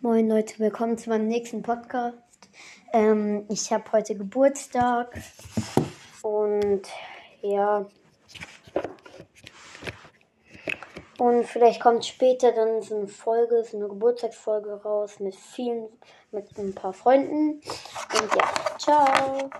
Moin Leute, willkommen zu meinem nächsten Podcast. Ähm, ich habe heute Geburtstag und ja. Und vielleicht kommt später dann so eine Folge, so eine Geburtstagsfolge raus mit vielen, mit ein paar Freunden. Und ja, ciao.